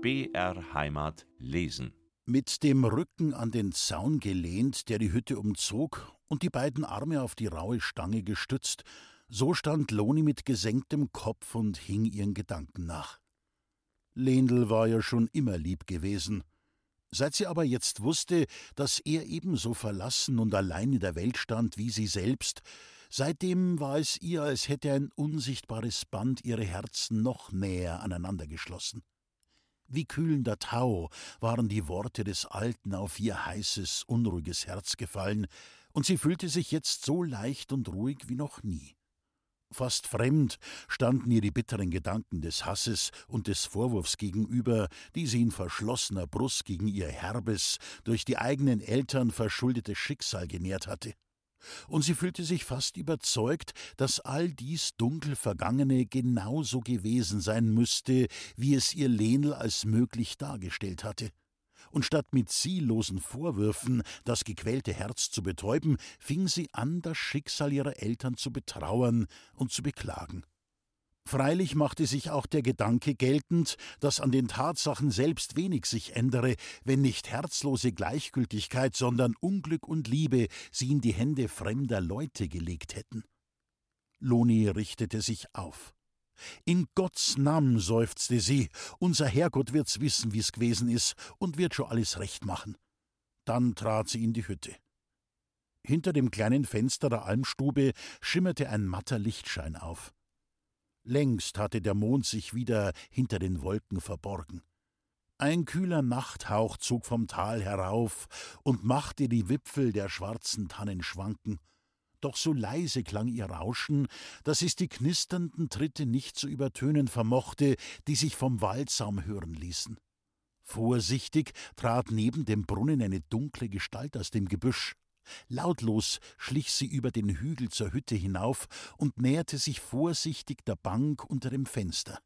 BR Heimat lesen. Mit dem Rücken an den Zaun gelehnt, der die Hütte umzog, und die beiden Arme auf die raue Stange gestützt, so stand Loni mit gesenktem Kopf und hing ihren Gedanken nach. Lendl war ja schon immer lieb gewesen. Seit sie aber jetzt wusste, dass er ebenso verlassen und allein in der Welt stand wie sie selbst, seitdem war es ihr, als hätte ein unsichtbares Band ihre Herzen noch näher aneinander geschlossen. Wie kühlender Tau waren die Worte des Alten auf ihr heißes, unruhiges Herz gefallen, und sie fühlte sich jetzt so leicht und ruhig wie noch nie. Fast fremd standen ihr die bitteren Gedanken des Hasses und des Vorwurfs gegenüber, die sie in verschlossener Brust gegen ihr herbes, durch die eigenen Eltern verschuldetes Schicksal genährt hatte. Und sie fühlte sich fast überzeugt, dass all dies dunkel Vergangene genauso gewesen sein müsste, wie es ihr Lenel als möglich dargestellt hatte und statt mit ziellosen Vorwürfen das gequälte Herz zu betäuben, fing sie an, das Schicksal ihrer Eltern zu betrauern und zu beklagen. Freilich machte sich auch der Gedanke geltend, dass an den Tatsachen selbst wenig sich ändere, wenn nicht herzlose Gleichgültigkeit, sondern Unglück und Liebe sie in die Hände fremder Leute gelegt hätten. Loni richtete sich auf. In Gottes Namen, seufzte sie, unser Herrgott wird's wissen, wie's gewesen ist und wird schon alles recht machen. Dann trat sie in die Hütte. Hinter dem kleinen Fenster der Almstube schimmerte ein matter Lichtschein auf. Längst hatte der Mond sich wieder hinter den Wolken verborgen. Ein kühler Nachthauch zog vom Tal herauf und machte die Wipfel der schwarzen Tannen schwanken, doch so leise klang ihr Rauschen, dass es die knisternden Tritte nicht zu übertönen vermochte, die sich vom Waldsaum hören ließen. Vorsichtig trat neben dem Brunnen eine dunkle Gestalt aus dem Gebüsch. Lautlos schlich sie über den Hügel zur Hütte hinauf und näherte sich vorsichtig der Bank unter dem Fenster.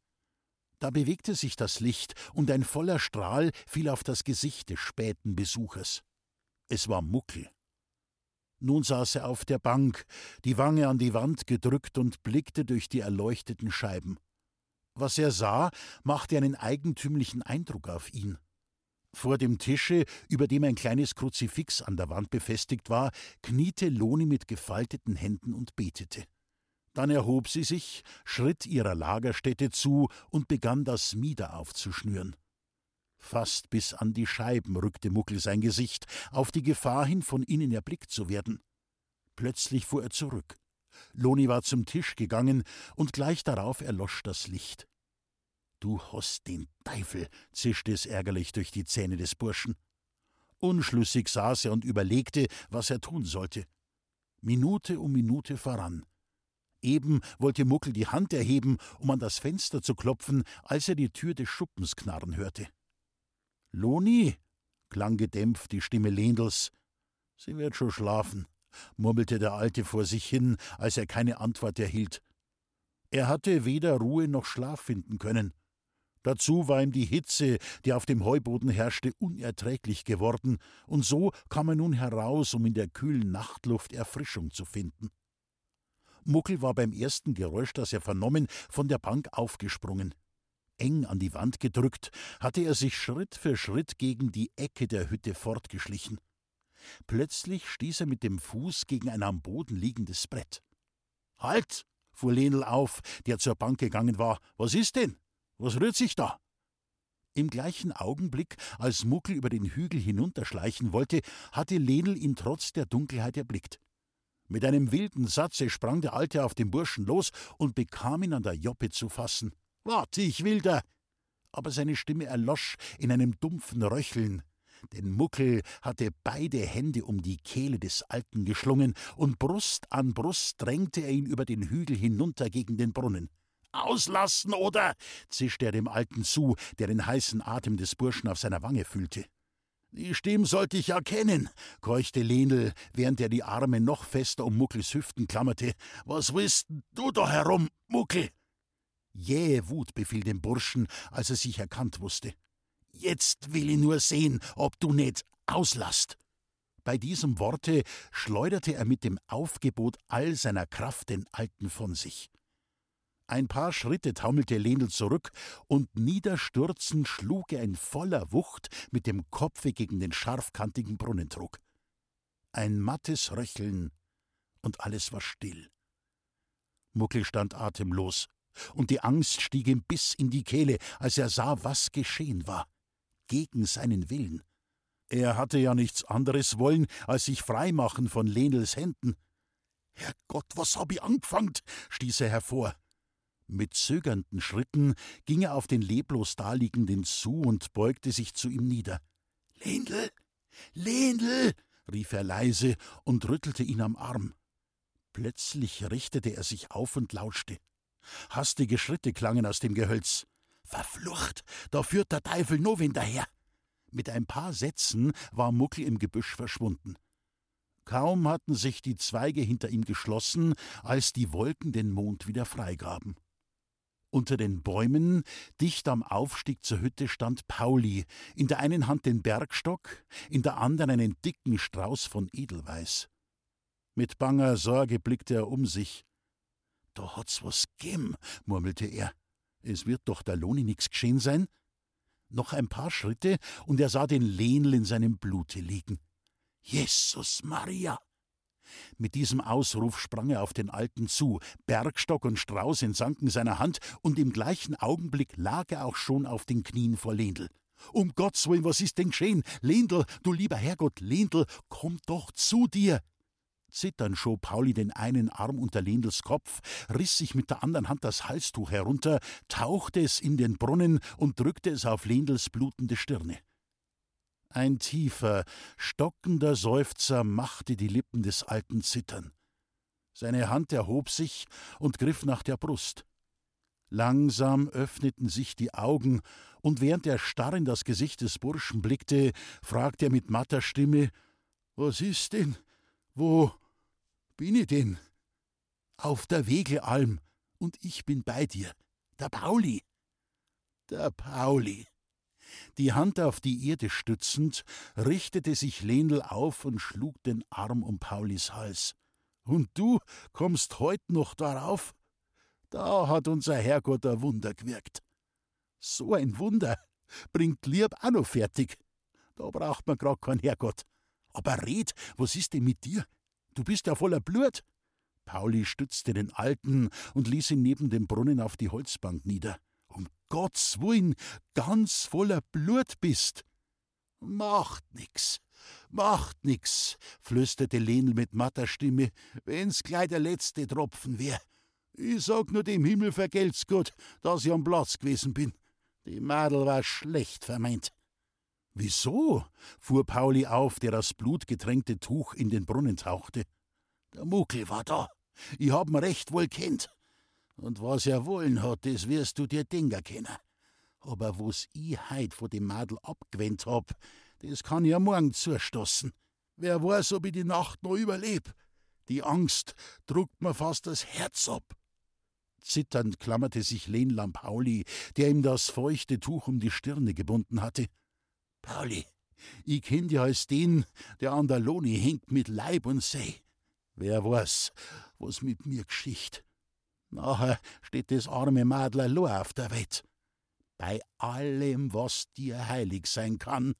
Da bewegte sich das Licht, und ein voller Strahl fiel auf das Gesicht des späten Besuchers. Es war Muckel. Nun saß er auf der Bank, die Wange an die Wand gedrückt und blickte durch die erleuchteten Scheiben. Was er sah, machte einen eigentümlichen Eindruck auf ihn. Vor dem Tische, über dem ein kleines Kruzifix an der Wand befestigt war, kniete Loni mit gefalteten Händen und betete. Dann erhob sie sich, schritt ihrer Lagerstätte zu und begann das Mieder aufzuschnüren. Fast bis an die Scheiben rückte Muckel sein Gesicht, auf die Gefahr hin, von ihnen erblickt zu werden. Plötzlich fuhr er zurück. Loni war zum Tisch gegangen, und gleich darauf erlosch das Licht. Du hast den Teufel, zischte es ärgerlich durch die Zähne des Burschen. Unschlüssig saß er und überlegte, was er tun sollte. Minute um Minute voran. Eben wollte Muckel die Hand erheben, um an das Fenster zu klopfen, als er die Tür des Schuppens knarren hörte. Loni, klang gedämpft die Stimme Lendels. Sie wird schon schlafen, murmelte der Alte vor sich hin, als er keine Antwort erhielt. Er hatte weder Ruhe noch Schlaf finden können. Dazu war ihm die Hitze, die auf dem Heuboden herrschte, unerträglich geworden, und so kam er nun heraus, um in der kühlen Nachtluft Erfrischung zu finden. Muckel war beim ersten Geräusch, das er vernommen, von der Bank aufgesprungen eng an die Wand gedrückt, hatte er sich Schritt für Schritt gegen die Ecke der Hütte fortgeschlichen. Plötzlich stieß er mit dem Fuß gegen ein am Boden liegendes Brett. Halt! fuhr Lenel auf, der zur Bank gegangen war. Was ist denn? Was rührt sich da? Im gleichen Augenblick, als Muckel über den Hügel hinunterschleichen wollte, hatte Lenel ihn trotz der Dunkelheit erblickt. Mit einem wilden Satze sprang der Alte auf den Burschen los und bekam ihn an der Joppe zu fassen. Warte, ich will da. Aber seine Stimme erlosch in einem dumpfen Röcheln. Denn Muckel hatte beide Hände um die Kehle des Alten geschlungen, und Brust an Brust drängte er ihn über den Hügel hinunter gegen den Brunnen. Auslassen, oder? zischte er dem Alten zu, der den heißen Atem des Burschen auf seiner Wange fühlte. Die Stimme sollte ich erkennen, keuchte Lenel, während er die Arme noch fester um Muckels Hüften klammerte. Was willst du da herum, Muckel? Jähe Wut befiel dem Burschen, als er sich erkannt wusste. Jetzt will ich nur sehen, ob du nicht auslasst. Bei diesem Worte schleuderte er mit dem Aufgebot all seiner Kraft den Alten von sich. Ein paar Schritte taumelte Lenel zurück, und niederstürzend schlug er in voller Wucht mit dem Kopfe gegen den scharfkantigen Brunnentrog. Ein mattes Röcheln, und alles war still. Muckel stand atemlos, und die Angst stieg ihm bis in die Kehle, als er sah, was geschehen war. Gegen seinen Willen. Er hatte ja nichts anderes wollen, als sich freimachen von Lenels Händen. Herrgott, was hab ich angefangen? stieß er hervor. Mit zögernden Schritten ging er auf den leblos Daliegenden zu und beugte sich zu ihm nieder. Lendl, Lendl, rief er leise und rüttelte ihn am Arm. Plötzlich richtete er sich auf und lauschte. Hastige Schritte klangen aus dem Gehölz. Verflucht, da führt der Teufel Novin daher. Mit ein paar Sätzen war Muckel im Gebüsch verschwunden. Kaum hatten sich die Zweige hinter ihm geschlossen, als die Wolken den Mond wieder freigaben. Unter den Bäumen, dicht am Aufstieg zur Hütte, stand Pauli, in der einen Hand den Bergstock, in der anderen einen dicken Strauß von Edelweiß. Mit banger Sorge blickte er um sich. Da hat's was gegeben, murmelte er. Es wird doch der Loni nix geschehen sein? Noch ein paar Schritte, und er sah den Lehnl in seinem Blute liegen. Jesus Maria! Mit diesem Ausruf sprang er auf den Alten zu, Bergstock und Strauß entsanken seiner Hand, und im gleichen Augenblick lag er auch schon auf den Knien vor Lendl. Um Gottes Willen, was ist denn geschehen? Lendl, du lieber Herrgott, Lendl, komm doch zu dir! Zitternd schob Pauli den einen Arm unter Lendls Kopf, riss sich mit der anderen Hand das Halstuch herunter, tauchte es in den Brunnen und drückte es auf Lendls blutende Stirne. Ein tiefer, stockender Seufzer machte die Lippen des Alten zittern. Seine Hand erhob sich und griff nach der Brust. Langsam öffneten sich die Augen, und während er starr in das Gesicht des Burschen blickte, fragte er mit matter Stimme Was ist denn? Wo bin ich denn? Auf der Wegelalm, und ich bin bei dir. Der Pauli. Der Pauli. Die Hand auf die Erde stützend, richtete sich Lenel auf und schlug den Arm um Paulis Hals. Und du kommst heut noch darauf? Da hat unser Herrgott ein Wunder gewirkt. So ein Wunder bringt Lieb auch noch fertig. Da braucht man grad keinen Herrgott. Aber red, was ist denn mit dir? Du bist ja voller Blut. Pauli stützte den Alten und ließ ihn neben dem Brunnen auf die Holzbank nieder. Um Gottes Willen, ganz voller Blut bist. Macht nix, macht nix, flüsterte Lenel mit matter Stimme, wenn's gleich der letzte Tropfen wär. Ich sag nur dem Himmel vergelt's gut, dass ich am Platz gewesen bin. Die Madel war schlecht vermeint. Wieso? fuhr Pauli auf, der das blutgetränkte Tuch in den Brunnen tauchte. Der Muckel war da. Ich hab'n recht wohl kennt. Und was er wollen hat, das wirst du dir denken können. Aber was ich heut von dem Madel abgewendet hab, das kann ja morgen zustoßen. Wer weiß, ob ich die Nacht noch überleb. Die Angst druckt mir fast das Herz ab. Zitternd klammerte sich Lenlam Pauli, der ihm das feuchte Tuch um die Stirne gebunden hatte. Pauli, ich kenn dich als den, der an der Loni hängt mit Leib und See. Wer weiß, was mit mir geschicht. Nachher steht das arme Madel allein auf der Welt. Bei allem, was dir heilig sein kann.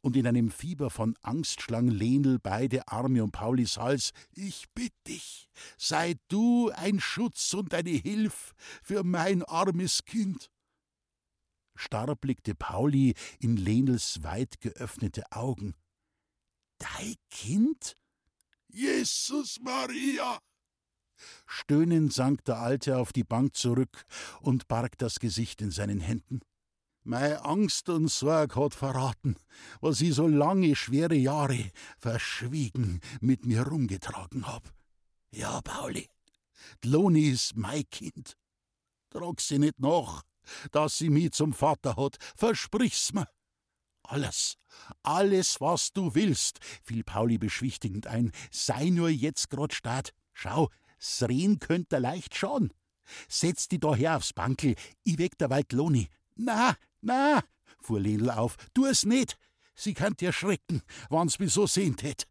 Und in einem Fieber von Angst schlang Lenel beide Arme um Paulis Hals. Ich bitt dich, sei du ein Schutz und eine Hilf für mein armes Kind. Starr blickte Pauli in Lenels weit geöffnete Augen. Dein Kind? Jesus Maria! Stöhnend sank der Alte auf die Bank zurück und barg das Gesicht in seinen Händen. Meine Angst und Sorg hat verraten, was ich so lange schwere Jahre verschwiegen mit mir rumgetragen hab. Ja, Pauli, Loni ist mein Kind. Trag sie nicht nach, dass sie mich zum Vater hat, versprich's mir. Alles, alles, was du willst, fiel Pauli beschwichtigend ein, sei nur jetzt grad staat. Schau, Sreen könnt er leicht schon. Setz die da her aufs Bankel, ich weg der Waldloni. Na, na, fuhr Lenl auf, tu es nicht. Sie kann dir schrecken, wann's mich so sehnt hätt.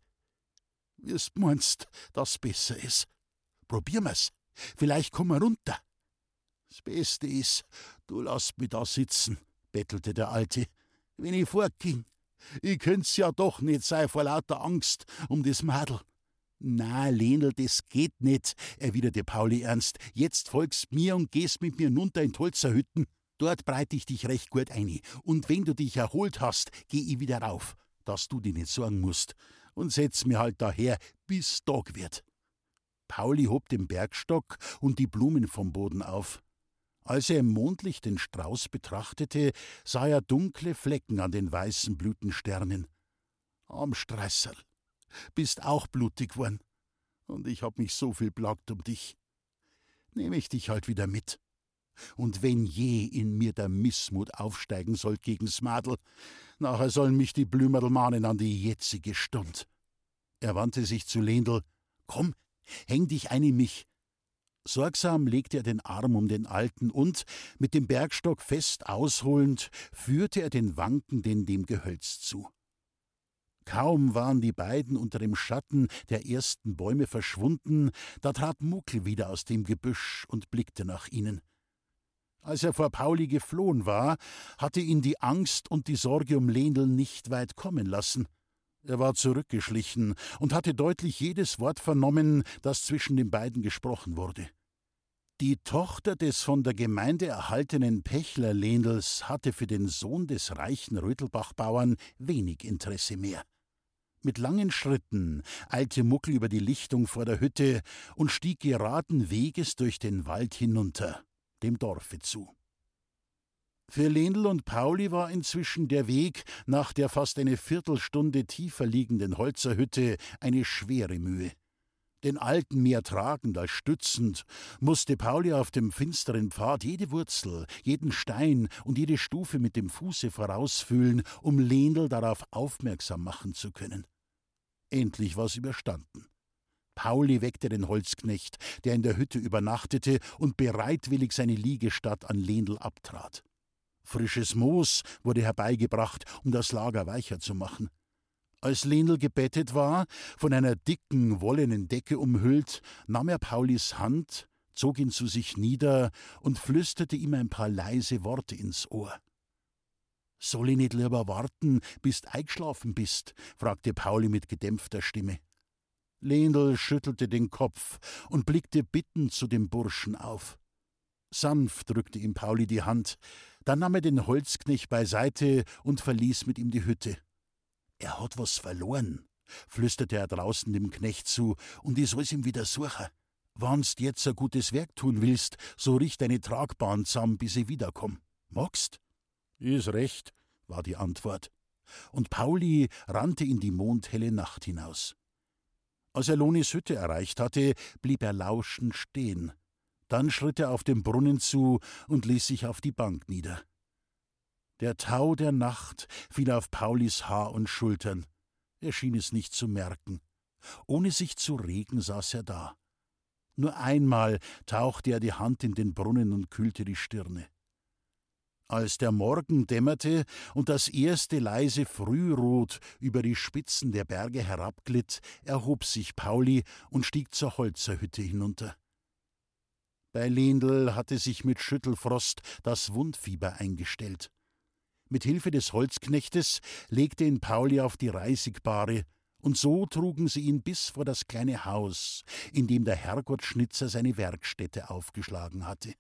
Wie's meinst, dass besser is. Probier mir's. Vielleicht komm wir runter. Das Beste ist, du lasst mich da sitzen, bettelte der Alte. Wenn ich fortging, ich könnt's ja doch nicht sein vor lauter Angst um das Madel. Na, Lenel, das geht nicht, erwiderte Pauli ernst. Jetzt folgst mir und gehst mit mir nunter in Tolzerhütten. Dort breite ich dich recht gut ein. Und wenn du dich erholt hast, geh ich wieder rauf, dass du dich nicht sorgen musst. Und setz mir halt daher, bis Tag wird. Pauli hob den Bergstock und die Blumen vom Boden auf. Als er im Mondlicht den Strauß betrachtete, sah er dunkle Flecken an den weißen Blütensternen. Am Streißerl, bist auch blutig worden. Und ich hab mich so viel plagt um dich. Nehme ich dich halt wieder mit. Und wenn je in mir der Missmut aufsteigen soll gegen's Madel, nachher sollen mich die Blümerl mahnen an die jetzige Stund. Er wandte sich zu Lendl. Komm, häng dich ein in mich. Sorgsam legte er den Arm um den Alten und, mit dem Bergstock fest ausholend, führte er den Wankenden dem Gehölz zu. Kaum waren die beiden unter dem Schatten der ersten Bäume verschwunden, da trat Muckel wieder aus dem Gebüsch und blickte nach ihnen. Als er vor Pauli geflohen war, hatte ihn die Angst und die Sorge um Lenel nicht weit kommen lassen. Er war zurückgeschlichen und hatte deutlich jedes Wort vernommen, das zwischen den beiden gesprochen wurde. Die Tochter des von der Gemeinde erhaltenen Pechler Lendels hatte für den Sohn des reichen Rötelbachbauern wenig Interesse mehr. Mit langen Schritten eilte Muckel über die Lichtung vor der Hütte und stieg geraden Weges durch den Wald hinunter, dem Dorfe zu. Für Lendl und Pauli war inzwischen der Weg nach der fast eine Viertelstunde tiefer liegenden Holzerhütte eine schwere Mühe. Den Alten mehr tragend als stützend, musste Pauli auf dem finsteren Pfad jede Wurzel, jeden Stein und jede Stufe mit dem Fuße vorausfühlen, um Lendl darauf aufmerksam machen zu können. Endlich war's überstanden. Pauli weckte den Holzknecht, der in der Hütte übernachtete und bereitwillig seine Liegestatt an Lendl abtrat. Frisches Moos wurde herbeigebracht, um das Lager weicher zu machen. Als Lendl gebettet war, von einer dicken, wollenen Decke umhüllt, nahm er Paulis Hand, zog ihn zu sich nieder und flüsterte ihm ein paar leise Worte ins Ohr. Soll ich nicht lieber warten, bis du eingeschlafen bist? fragte Pauli mit gedämpfter Stimme. Lendl schüttelte den Kopf und blickte bittend zu dem Burschen auf. Sanft drückte ihm Pauli die Hand, dann nahm er den Holzknecht beiseite und verließ mit ihm die Hütte. Er hat was verloren, flüsterte er draußen dem Knecht zu, und ich soll's ihm wieder suchen. Wannst jetzt ein gutes Werk tun willst, so richt deine Tragbahn zusammen, bis ich wiederkomm. Magst? Is recht, war die Antwort. Und Pauli rannte in die mondhelle Nacht hinaus. Als er Lonis Hütte erreicht hatte, blieb er lauschend stehen. Dann schritt er auf den Brunnen zu und ließ sich auf die Bank nieder. Der Tau der Nacht fiel auf Paulis Haar und Schultern. Er schien es nicht zu merken. Ohne sich zu regen saß er da. Nur einmal tauchte er die Hand in den Brunnen und kühlte die Stirne. Als der Morgen dämmerte und das erste leise Frührot über die Spitzen der Berge herabglitt, erhob sich Pauli und stieg zur Holzerhütte hinunter. Bei Lendl hatte sich mit Schüttelfrost das Wundfieber eingestellt. Mit Hilfe des Holzknechtes legte ihn Pauli auf die Reisigbare, und so trugen sie ihn bis vor das kleine Haus, in dem der Herrgottschnitzer seine Werkstätte aufgeschlagen hatte.